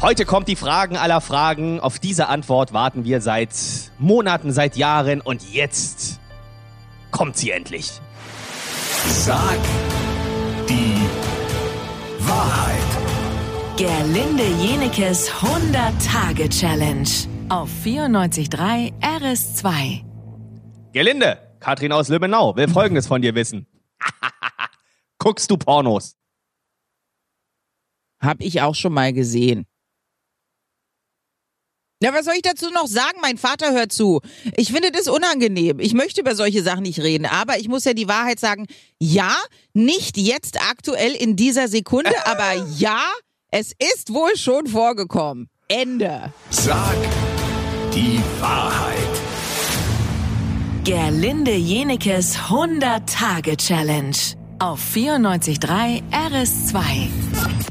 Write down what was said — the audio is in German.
Heute kommt die Fragen aller Fragen. Auf diese Antwort warten wir seit Monaten, seit Jahren und jetzt kommt sie endlich. Sag die Wahrheit. Gerlinde Jenekes 100-Tage-Challenge auf 94.3 RS2. Gerlinde, Katrin aus Lübbenau will Folgendes von dir wissen. Guckst du Pornos? Hab ich auch schon mal gesehen. Ja, was soll ich dazu noch sagen? Mein Vater hört zu. Ich finde das unangenehm. Ich möchte über solche Sachen nicht reden, aber ich muss ja die Wahrheit sagen. Ja, nicht jetzt aktuell in dieser Sekunde, aber ja, es ist wohl schon vorgekommen. Ende. Sag die Wahrheit. Gerlinde Jenekes 100-Tage-Challenge auf 94.3 RS2.